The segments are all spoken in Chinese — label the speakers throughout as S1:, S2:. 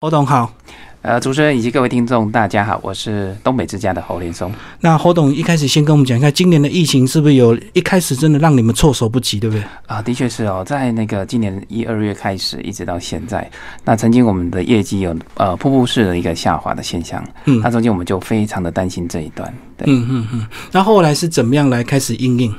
S1: 侯董好，
S2: 呃，主持人以及各位听众，大家好，我是东北之家的侯连松。
S1: 那侯董一开始先跟我们讲一下，今年的疫情是不是有一开始真的让你们措手不及，对不对？
S2: 啊，的确是哦，在那个今年一二月开始，一直到现在，那曾经我们的业绩有呃瀑布式的一个下滑的现象，
S1: 嗯
S2: 那中间我们就非常的担心这一段，对，
S1: 嗯嗯嗯。那后来是怎么样来开始应应？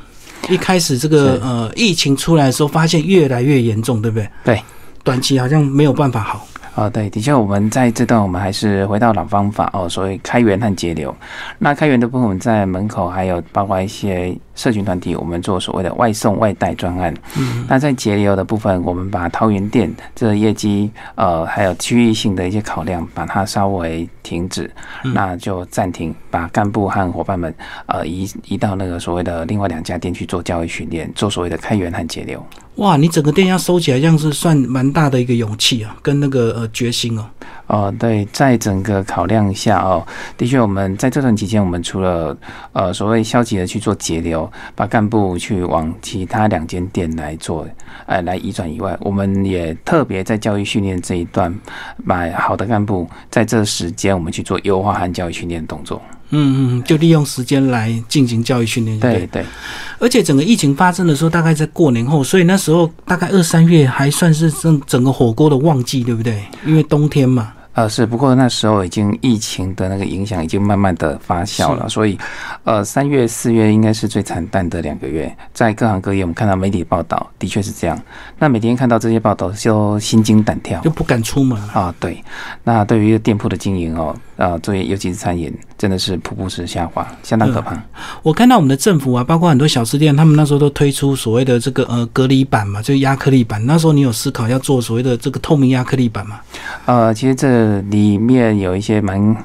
S1: 一开始这个呃疫情出来的时候，发现越来越严重，对不对？
S2: 对。
S1: 短期好像没有办法好。
S2: 哦，对，的确，我们在这段我们还是回到老方法哦，所谓开源和节流。那开源的部分，我们在门口还有包括一些社群团体，我们做所谓的外送外带专案。
S1: 嗯
S2: 那在节流的部分，我们把桃园店这个业绩呃还有区域性的一些考量，把它稍微停止，
S1: 嗯
S2: 那就暂停，把干部和伙伴们呃移移到那个所谓的另外两家店去做教育训练，做所谓的开源和节流。
S1: 哇，你整个店要收起来，这样是算蛮大的一个勇气啊，跟那个呃决心哦。
S2: 哦，对，在整个考量下哦，的确，我们在这段期间，我们除了呃所谓消极的去做节流，把干部去往其他两间店来做，呃，来移转以外，我们也特别在教育训练这一段，把好的干部在这时间，我们去做优化和教育训练的动作。
S1: 嗯嗯，就利用时间来进行教育训练。
S2: 对，对，
S1: 而且整个疫情发生的时候，大概在过年后，所以那时候大概二三月还算是整整个火锅的旺季，对不对？因为冬天嘛。
S2: 呃，是，不过那时候已经疫情的那个影响已经慢慢的发酵了，所以，呃，三月、四月应该是最惨淡的两个月，在各行各业，我们看到媒体报道，的确是这样。那每天看到这些报道，就心惊胆跳
S1: 就不敢出门。
S2: 啊。对，那对于店铺的经营哦，啊，作为尤其是餐饮，真的是瀑布式下滑，相当可怕。
S1: 我看到我们的政府啊，包括很多小吃店，他们那时候都推出所谓的这个呃隔离板嘛，就是亚克力板。那时候你有思考要做所谓的这个透明亚克力板吗？
S2: 呃，其实这里面有一些蛮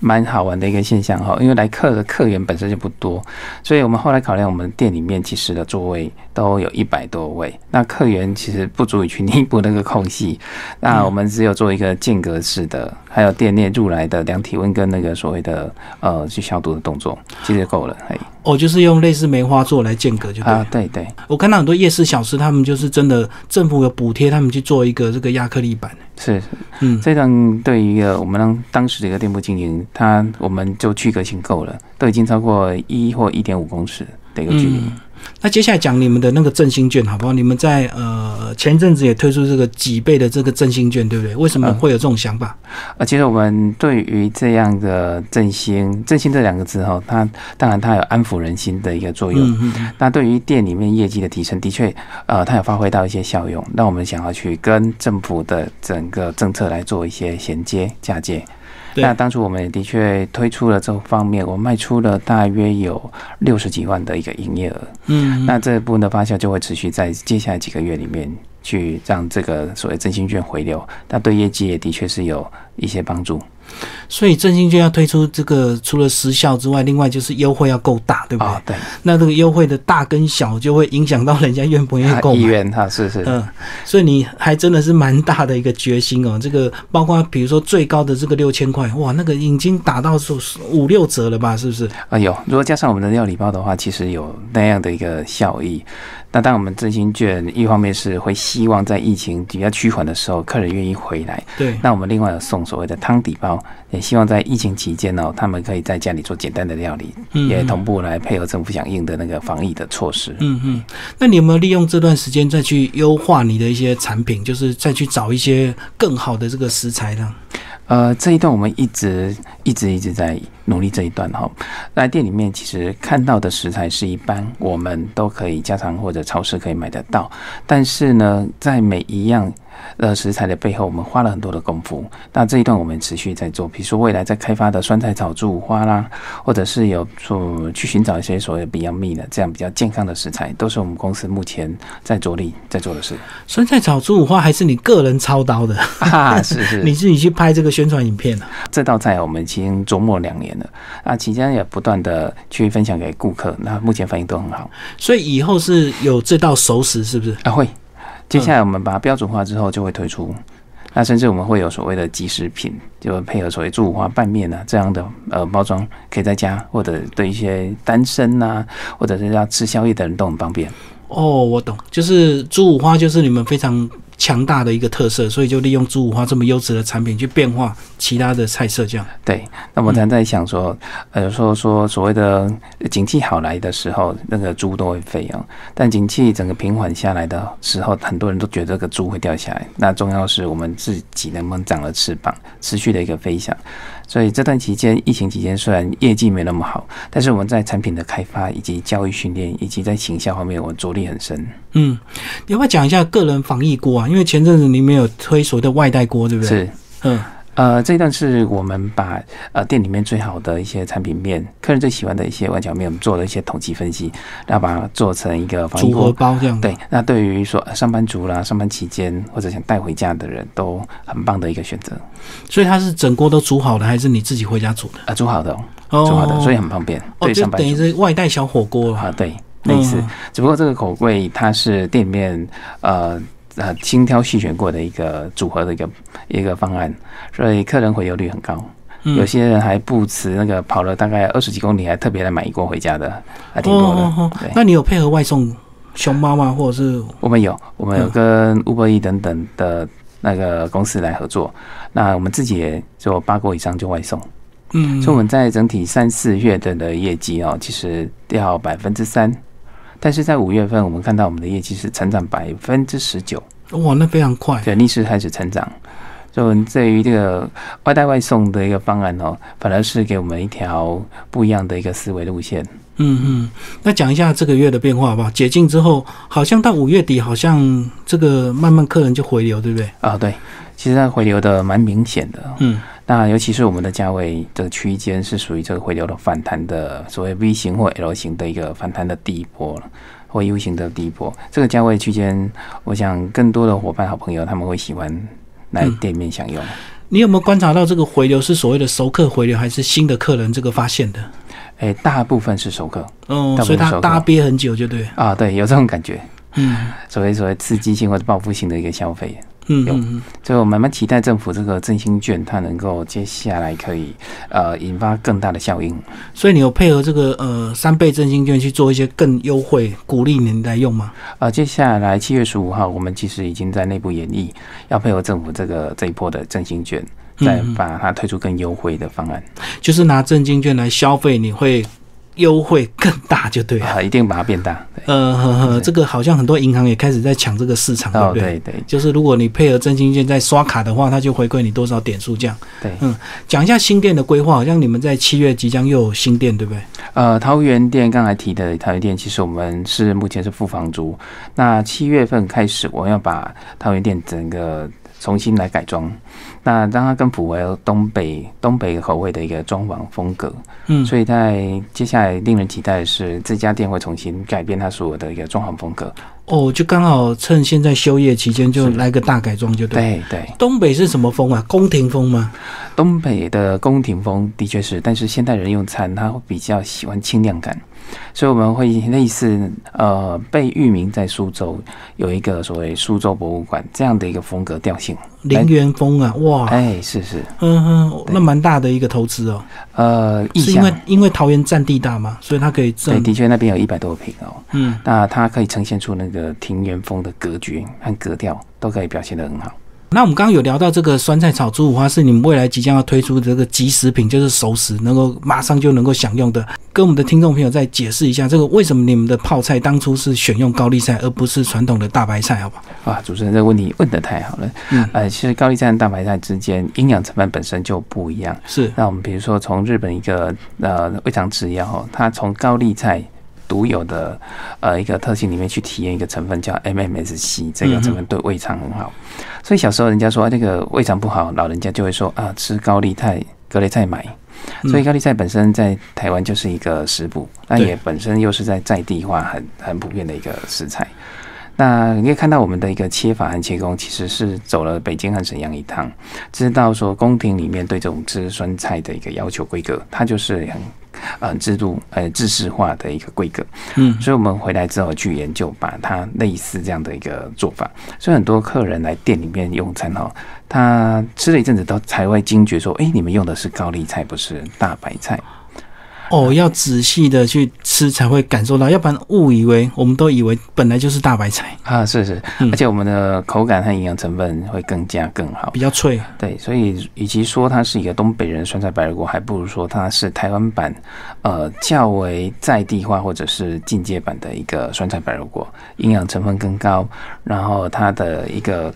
S2: 蛮好玩的一个现象哈，因为来客的客源本身就不多，所以我们后来考量，我们店里面其实的座位都有一百多位，那客源其实不足以去弥补那个空隙，那我们只有做一个间隔式的，还有店内入来的量体温跟那个所谓的呃去消毒的动作，其实就够了，哎
S1: 哦，就是用类似梅花座来间隔就对了。
S2: 啊，对对。
S1: 我看到很多夜市小吃，他们就是真的政府有补贴，他们去做一个这个亚克力板。
S2: 是，
S1: 嗯，
S2: 这张对于一个我们当当时的一个店铺经营，它我们就区隔性够了，都已经超过一或一点五公尺的一个距离。
S1: 嗯那接下来讲你们的那个振兴券好不好？你们在呃前一阵子也推出这个几倍的这个振兴券，对不对？为什么
S2: 嗯
S1: 会有这种想法？
S2: 呃，其实我们对于这样的振兴，振兴这两个字哈，它当然它有安抚人心的一个作用。
S1: 嗯嗯嗯，
S2: 那对于店里面业绩的提升，的确，呃，它有发挥到一些效用，那我们想要去跟政府的整个政策来做一些衔接嫁接。
S1: 对
S2: 那当初我们也的确推出了这方面，我们卖出了大约有六十几万的一个营业额。
S1: 嗯，
S2: 那这部分的发酵就会持续在接下来几个月里面去让这个所谓真心券回流，那对业绩也的确是有一些帮助。
S1: 所以振兴券要推出这个，除了时效之外，另外就是优惠要够大，对不对？
S2: 啊，对，
S1: 那这个优惠的大跟小就会影响到人家愿不愿意购买。
S2: 意愿哈，是是，
S1: 嗯，所以你还真的是蛮大的一个决心哦。这个包括比如说最高的这个六千块，哇，那个已经打到说五六折了吧？是不是？
S2: 啊有，如果加上我们的料理包的话，其实有那样的一个效益。那当，我们振兴券一方面是会希望在疫情比较趋缓的时候，客人愿意回来。
S1: 对，
S2: 那我们另外有送所谓的汤底包，也希望在疫情期间哦，他们可以在家里做简单的料理，
S1: 嗯
S2: 也同步来配合政府响应的那个防疫的措施。
S1: 嗯嗯，那你有没有利用这段时间再去优化你的一些产品，就是再去找一些更好的这个食材呢？
S2: 呃，这一段我们一直一直一直在努力这一段哈。来店里面其实看到的食材是一般我们都可以家常或者超市可以买得到，但是呢，在每一样呃食材的背后，我们花了很多的功夫。那这一段我们持续在做，比如说未来在开发的酸菜炒猪五花啦，或者是有说去寻找一些所谓的 Beyond Meat 的这样比较健康的食材，都是我们公司目前在着力在做的事。
S1: 酸菜炒猪五花还是你个人操刀的？
S2: 啊，是是，
S1: 你自己去拍这个宣传影片啊？
S2: 这道菜我们已经琢磨两年了，那，期间也不断的去分享给顾客，那目前反应都很好。
S1: 所以以后是有这道熟食，是不是？
S2: 啊，会，接下来我们把它标准化之后就会推出。那甚至我们会有所谓的即食品，就配合所谓猪五花拌面啊这样的呃包装，可以在家或者对一些单身啊，或者是要吃宵夜的人都很方便。
S1: 哦，我懂，就是猪五花，就是你们非常强大的一个特色，所以就利用猪五花这么优质的产品去变化其他的菜色，这样。
S2: 对，那我常在想说，呃，说说所谓的景气好来的时候，那个猪都会飞哦，但景气整个平缓下来的时候，很多人都觉得这个猪会掉下来。那重要是我们自己能不能长了翅膀，持续的一个飞翔。所以这段期间，疫情期间虽然业绩没那么好，但是我们在产品的开发以及教育训练以及在形象方面，我们着力很深。
S1: 嗯，你要不要讲一下个人防疫锅啊？因为前阵子你们有推所谓的外带锅，对不对？
S2: 是，嗯。呃，这一段是我们把呃店里面最好的一些产品面，客人最喜欢的一些碗饺面，我们做了一些统计分析，然后把它做成一个
S1: 组合包这样。
S2: 对，那对于说上班族啦、上班期间或者想带回家的人都很棒的一个选择。
S1: 所以它是整锅都煮好的，还是你自己回家煮的？
S2: 啊，煮好的，煮好的，所以很方便。
S1: 哦，就等于是外带小火锅
S2: 啊，对，类似。只不过这个口味它是店里面呃。呃，精挑细选过的一个组合的一个一个方案，所以客人回流率很高。有些人还不辞那个跑了大概二十几公里，还特别来买一锅回家的，还挺多的。
S1: 那你有配合外送熊猫吗？或者是
S2: 我们有，我们有跟 Uber E 等等的那个公司来合作。那我们自己也做八锅以上就外送。嗯，所以我们在整体三四月的的业绩哦，其实掉百分之三。但是在五月份，我们看到我们的业绩是成长百分之十九，
S1: 哇，那非常快，
S2: 对，逆势开始成长。就对于这个外带外送的一个方案哦，反而是给我们一条不一样的一个思维路线。
S1: 嗯嗯，那讲一下这个月的变化吧？解禁之后，好像到五月底，好像这个慢慢客人就回流，对不对？
S2: 啊，对，其实它回流的蛮明显的。嗯。那尤其是我们的价位的区间是属于这个回流的反弹的所谓 V 型或 L 型的一个反弹的第一波了，或 U 型的第一波。这个价位区间，我想更多的伙伴、好朋友他们会喜欢来店面享用。
S1: 你有没有观察到这个回流是所谓的熟客回流，还是新的客人这个发现的？
S2: 诶，大部分是熟客，
S1: 哦，所以他大憋很久就对
S2: 啊，对，有这种感觉，嗯，所谓所谓刺激性或者报复性的一个消费。嗯嗯，所以我慢慢期待政府这个振兴券，它能够接下来可以呃引发更大的效应。
S1: 所以你有配合这个呃三倍振兴券去做一些更优惠，鼓励您来用吗？
S2: 呃，接下来七月十五号，我们其实已经在内部演绎，要配合政府这个这一波的振兴券，再把它推出更优惠的方案。
S1: 就是拿赠金券来消费，你会。优惠更大就对了，
S2: 一定把它变大。
S1: 呃呵呵，这个好像很多银行也开始在抢这个市场，对不对？
S2: 对对，
S1: 就是如果你配合真金券在刷卡的话，它就回馈你多少点数这样。
S2: 对，嗯，
S1: 讲一下新店的规划，好像你们在七月即将又有新店，对不对？
S2: 呃，桃园店刚才提的桃园店，其实我们是目前是付房租。那七月份开始，我要把桃园店整个重新来改装。那让它更符合东北东北口味的一个装潢风格，嗯，所以在接下来令人期待的是，这家店会重新改变它所有的一个装潢风格。
S1: 哦，就刚好趁现在休业期间，就来个大改装，就
S2: 对。对对，
S1: 东北是什么风啊？宫廷风吗？
S2: 东北的宫廷风的确是，但是现代人用餐，他会比较喜欢清亮感。所以我们会类似呃，被域名在苏州有一个所谓苏州博物馆这样的一个风格调性，
S1: 陵园风啊，哇，
S2: 哎，是是，
S1: 嗯哼，那蛮大的一个投资哦。
S2: 呃，
S1: 是因为因为桃园占地大嘛，所以它可以
S2: 对，的确那边有一百多平哦，嗯，那它可以呈现出那个庭园风的格局和格调，都可以表现得很好。
S1: 那我们刚刚有聊到这个酸菜炒猪五花是你们未来即将要推出的这个即食品，就是熟食，能够马上就能够享用的。跟我们的听众朋友再解释一下，这个为什么你们的泡菜当初是选用高丽菜而不是传统的大白菜？好不
S2: 好？啊，主持人这个问题问得太好了。嗯，呃，其实高丽菜和大白菜之间营养成分本身就不一样。
S1: 是。
S2: 那我们比如说从日本一个呃胃肠制药，它从高丽菜。独有的呃一个特性里面去体验一个成分叫 MMSC，这个成分对胃肠很好。所以小时候人家说这个胃肠不好，老人家就会说啊吃高丽菜、格雷菜买。所以高丽菜本身在台湾就是一个食补，那也本身又是在在地化很很普遍的一个食材。那你可以看到我们的一个切法和切工，其实是走了北京和沈阳一趟，知道说宫廷里面对这种吃酸菜的一个要求规格，它就是很。呃，制度呃，制式化的一个规格，嗯，所以我们回来之后去研究，把它类似这样的一个做法。所以很多客人来店里面用餐哈，他吃了一阵子都才会惊觉说，哎，你们用的是高丽菜，不是大白菜。
S1: 哦，要仔细的去吃才会感受到，要不然误以为我们都以为本来就是大白菜
S2: 啊，是是，而且我们的口感和营养成分会更加更好，
S1: 比较脆。
S2: 对，所以与其说它是一个东北人酸菜白肉锅，还不如说它是台湾版，呃，较为在地化或者是进阶版的一个酸菜白肉锅，营养成分更高，然后它的一个。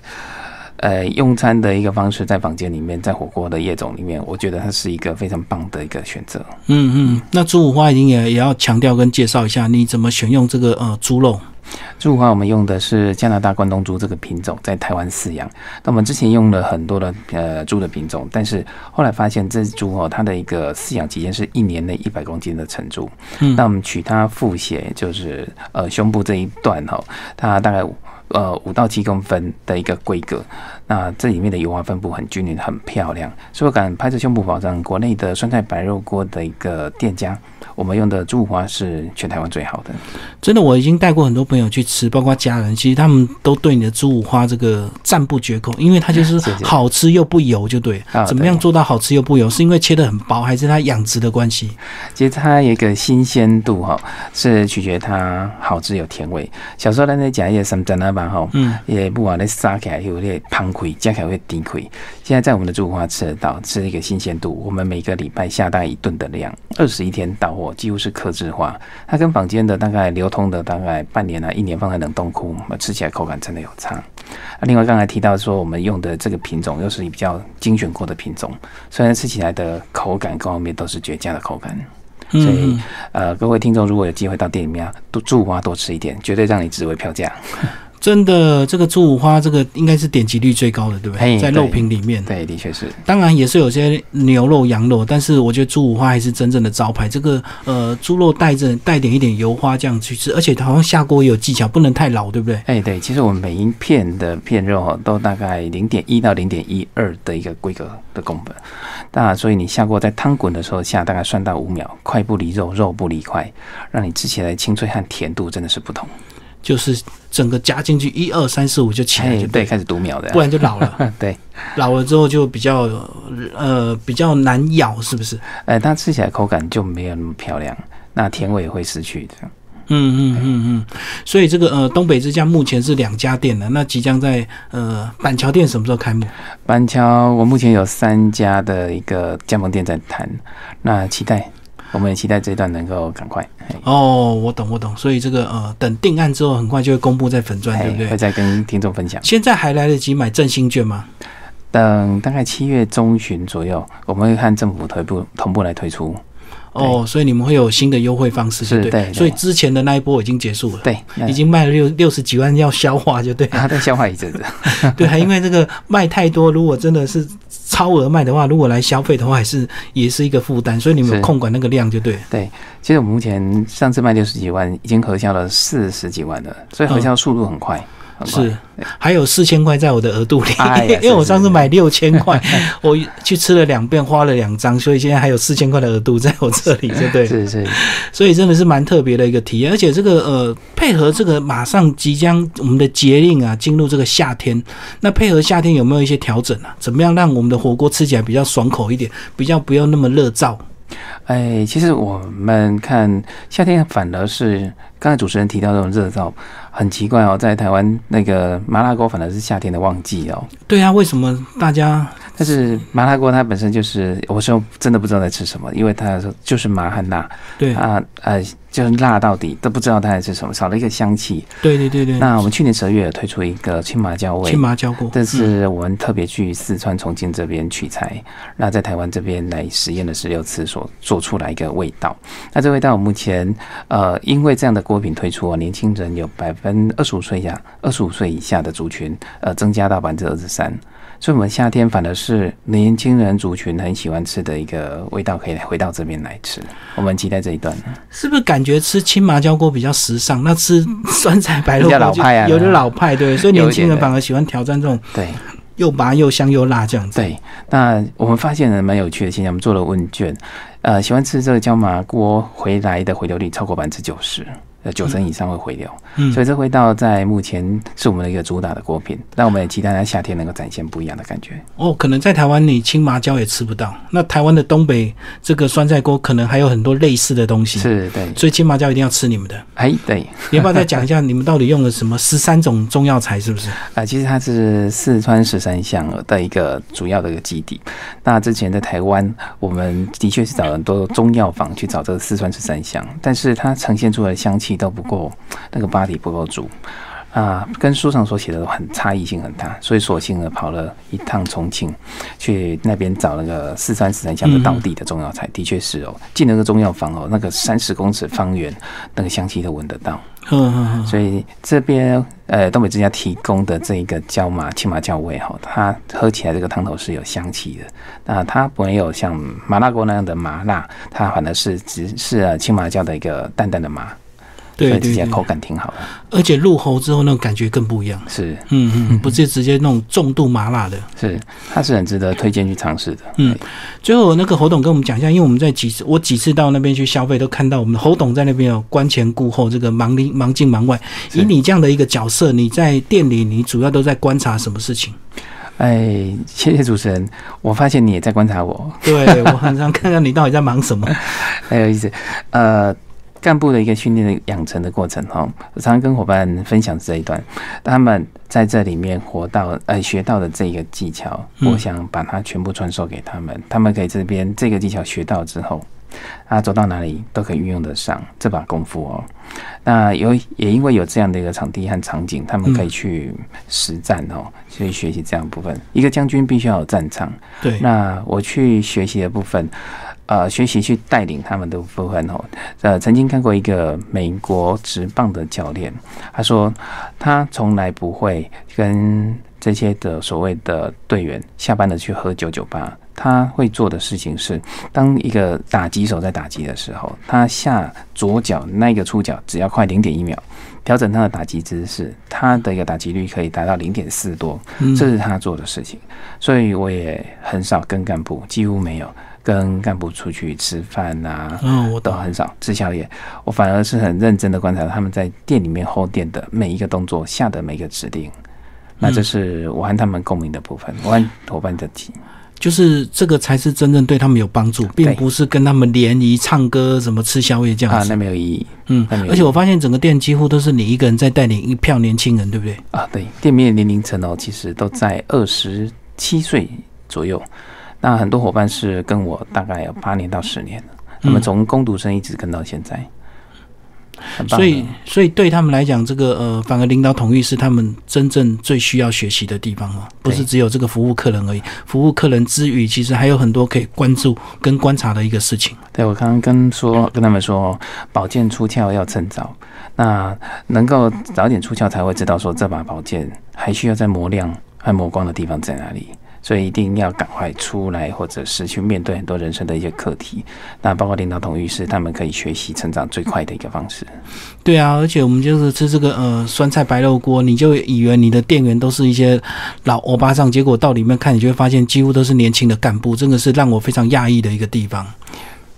S2: 呃，用餐的一个方式，在房间里面，在火锅的夜总里面，我觉得它是一个非常棒的一个选择。
S1: 嗯嗯，那猪五花已经也也要强调跟介绍一下，你怎么选用这个呃猪肉？
S2: 猪五花我们用的是加拿大关东猪这个品种，在台湾饲养。那我们之前用了很多的呃猪的品种，但是后来发现这只猪哦，它的一个饲养期间是一年内一百公斤的成猪。嗯，那我们取它腹血，就是呃胸部这一段哈，它大概。呃，五到七公分的一个规格，那这里面的油花分布很均匀，很漂亮，所以我敢拍着胸脯保证，国内的酸菜白肉锅的一个店家，我们用的猪五花是全台湾最好的。
S1: 真的，我已经带过很多朋友去吃，包括家人，其实他们都对你的猪五花这个赞不绝口，因为它就是 好吃又不油，就对。啊怎么样做到好吃又不油？是因为切的很薄，还是它养殖的关系？
S2: 其实它一个新鲜度哈，是取决它好吃有甜味。小时候咱在讲一些什么在那？吧哈，嗯，也不管那杀起来有点胖亏，加起来会低亏。现在在我们的猪五花吃得到，吃一个新鲜度。我们每个礼拜下大概一顿的量，二十一天到货，几乎是克制化。它跟坊间的大概流通的大概半年啊、一年放在冷冻库，吃起来口感真的有差。另外刚才提到说，我们用的这个品种又是比较精选过的品种，虽然吃起来的口感各方面都是绝佳的口感。所以，呃，各位听众如果有机会到店里面啊，多猪五花多吃一点，绝对让你值回票价。
S1: 真的，这个猪五花这个应该是点击率最高的，对不对？在肉品里面，
S2: 对，的确是。
S1: 当然也是有些牛肉、羊肉，但是我觉得猪五花还是真正的招牌。这个呃，猪肉带着带点一点油花这样去吃，而且好像下锅也有技巧，不能太老，对不对？
S2: 哎，对，其实我们每一片的片肉都大概零点一到零点一二的一个规格的公分，那所以你下锅在汤滚的时候下，大概算到五秒，块不离肉，肉不离块，让你吃起来清脆和甜度真的是不同。
S1: 就是整个加进去一二三四五就起来就，
S2: 对，开始读秒的，
S1: 不然就老了。
S2: 对，
S1: 老了之后就比较呃比较难咬，是不是？
S2: 哎，它吃起来口感就没有那么漂亮，那甜味也会失去的。
S1: 嗯嗯嗯嗯，所以这个呃东北之家目前是两家店的，那即将在呃板桥店什么时候开幕？
S2: 板桥我目前有三家的一个加盟店在谈，那期待。我们也期待这一段能够赶快。
S1: 哦，我懂，我懂。所以这个呃，等定案之后，很快就会公布在粉钻，对不对？
S2: 会再跟听众分享。
S1: 现在还来得及买振兴券吗？
S2: 等大概七月中旬左右，我们会看政府同步同步来推出。
S1: 哦，所以你们会有新的优惠方式，
S2: 是
S1: 对。所以之前的那一波已经结束了，
S2: 对，
S1: 已经卖了六六十几万，要消化就对。
S2: 他再消化一阵子，
S1: 对，还因为这个卖太多，如果真的是超额卖的话，如果来消费的话，还是也是一个负担。所以你们控管那个量就对。
S2: 对，其实我们目前上次卖六十几万，已经核销了四十几万了，所以核销速度很快。
S1: 是，还有四千块在我的额度里，因为我上次买六千块，我去吃了两遍，花了两张，所以现在还有四千块的额度在我这里，对不对？
S2: 是是，
S1: 所以真的是蛮特别的一个体验，而且这个呃，配合这个马上即将我们的节令啊，进入这个夏天，那配合夏天有没有一些调整啊？怎么样让我们的火锅吃起来比较爽口一点，比较不要那么热燥？
S2: 哎，其实我们看夏天反而是刚才主持人提到这种热燥。很奇怪哦，在台湾那个麻辣锅反而是夏天的旺季哦。
S1: 对啊，为什么大家？
S2: 但是麻辣锅它本身就是，我说真的不知道在吃什么，因为它就是麻和辣。
S1: 对
S2: 啊，呃，就是辣到底都不知道它在吃什么，少了一个香气。
S1: 对对对对。
S2: 那我们去年十二月推出一个青麻椒味，
S1: 青麻椒锅，
S2: 这是我们特别去四川重庆这边取材，那在台湾这边来实验了十六次，所做出来一个味道。那这味道目前呃，因为这样的锅品推出，年轻人有百分二十五岁以下、二十五岁以下的族群，呃，增加到百分之二十三。所以，我们夏天反而是年轻人族群很喜欢吃的一个味道，可以回到这边来吃。我们期待这一段，
S1: 是不是感觉吃青麻椒锅比较时尚？那吃酸菜白肉
S2: 比较老派啊，
S1: 有点老派，对。所以年轻人反而喜欢挑战这种
S2: 对
S1: 又麻又香又辣这样子。
S2: 对，那我们发现了蛮有趣的现象，我们做了问卷，呃，喜欢吃这个椒麻锅回来的回流率超过百分之九十。呃九成以上会回流，
S1: 嗯
S2: 所以这味道在目前是我们的一个主打的锅品，那我们也期待在夏天能够展现不一样的感觉。
S1: 哦，可能在台湾你青麻椒也吃不到，那台湾的东北这个酸菜锅可能还有很多类似的东西，
S2: 是对，
S1: 所以青麻椒一定要吃你们的。
S2: 哎对，
S1: 你要不要再讲一下你们到底用了什么十三种中药材？是不是？
S2: 啊，其实它是四川十三香的一个主要的一个基地。那之前在台湾，我们的确是找很多中药房去找这个四川十三香，但是它呈现出来的香气都不够，那个 body 不够足。啊，跟书上所写的很差异性很大，所以索性呢跑了一趟重庆，去那边找那个四川十三香的当地的中药材，的确是哦，进那个中药房哦，那个三十公尺方圆那个香气都闻得到。
S1: 嗯，
S2: 所以这边呃东北之家提供的这一个椒麻青麻椒味哈，它喝起来这个汤头是有香气的，那它没有像麻辣锅那样的麻辣，它反而是只是青麻椒的一个淡淡的麻，
S1: 对
S2: 吃起来，口感挺好的，
S1: 而且入喉之后那种感觉更不一样。
S2: 是
S1: 嗯嗯，不是直接那种重度麻辣的。
S2: 是，它是很值得推荐去尝试的。
S1: 嗯，最后那个侯董跟我们讲一下，因为我们在几次我几次到那边去消费，都看到我们的侯董在那边有观前顾后，这个忙里忙进忙外。以你这样的一个角色，你在店里你主要都在观察什么事情？
S2: 哎，谢谢主持人，我发现你也在观察我，
S1: 对我很想看看你到底在忙什么。
S2: 很有意思。呃，干部的一个训练的养成的过程哈，我常常跟伙伴分享这一段，他们在这里面活到呃学到的这个技巧，
S1: 嗯
S2: 我想把它全部传授给他们，他们可以这边这个技巧学到之后。啊，走到哪里都可以运用得上这把功夫哦。那有也因为有这样的一个场地和场景，他们可以去实战哦，去学习这样的部分。一个将军必须要有战场，
S1: 对，
S2: 那我去学习的部分，呃，学习去带领他们的部分哦，呃，曾经看过一个美国职棒的教练，他说他从来不会跟这些的所谓的队员下班了去喝酒酒吧。他会做的事情是，当一个打击手在打击的时候，他下左脚那个出脚只要快零点一秒，调整他的打击姿势，他的一个打击率可以达到零点四多，
S1: 嗯
S2: 这是他做的事情。所以我也很少跟干部，几乎没有跟干部出去吃饭啊，
S1: 嗯，我。
S2: 都很少吃宵夜。我反而是很认真的观察他们在店里面后店的每一个动作，下的每一个指令。那这是我和他们共鸣的部分，我和伙伴的体
S1: 就是这个才是真正对他们有帮助，并不是跟他们联谊、唱歌、什么吃宵夜这样
S2: 啊，
S1: 子。
S2: 那没有意义
S1: 嗯而且我发现整个店几乎都是你一个人在带领一票年轻人，对不对？
S2: 啊。对，店面年龄层哦，其实都在二十七岁左右。那很多伙伴是跟我大概有八年到十年了，那么从攻读生一直跟到现在。
S1: 所以，所以对他们来讲，这个呃，反而领导统一是他们真正最需要学习的地方哦，不是只有这个服务客人而已。服务客人之余，其实还有很多可以关注跟观察的一个事情。
S2: 对，我刚刚跟说跟他们说，宝剑出鞘要趁早，那能够早点出鞘才会知道说这把宝剑还需要再磨亮还磨光的地方在哪里，所以一定要赶快出来，或者是去面对很多人生的一些课题。那包括领导统御是他们可以学习成长最快的一个方式。
S1: 对啊，而且我们就是吃这个呃酸菜白肉锅，你就以为你的店员都是一些老欧巴桑，结果到里面看，你就会发现几乎都是年轻的干部，真的是让我非常讶异的一个地方。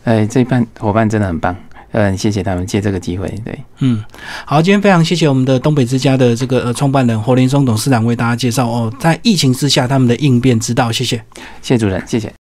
S2: 哎，这一班伙伴真的很棒，嗯，谢谢他们借这个机会，对。
S1: 嗯，好，今天非常谢谢我们的东北之家的这个呃创办人侯林松董事长为大家介绍哦，在疫情之下他们的应变之道，谢谢。
S2: 谢谢主任，谢谢。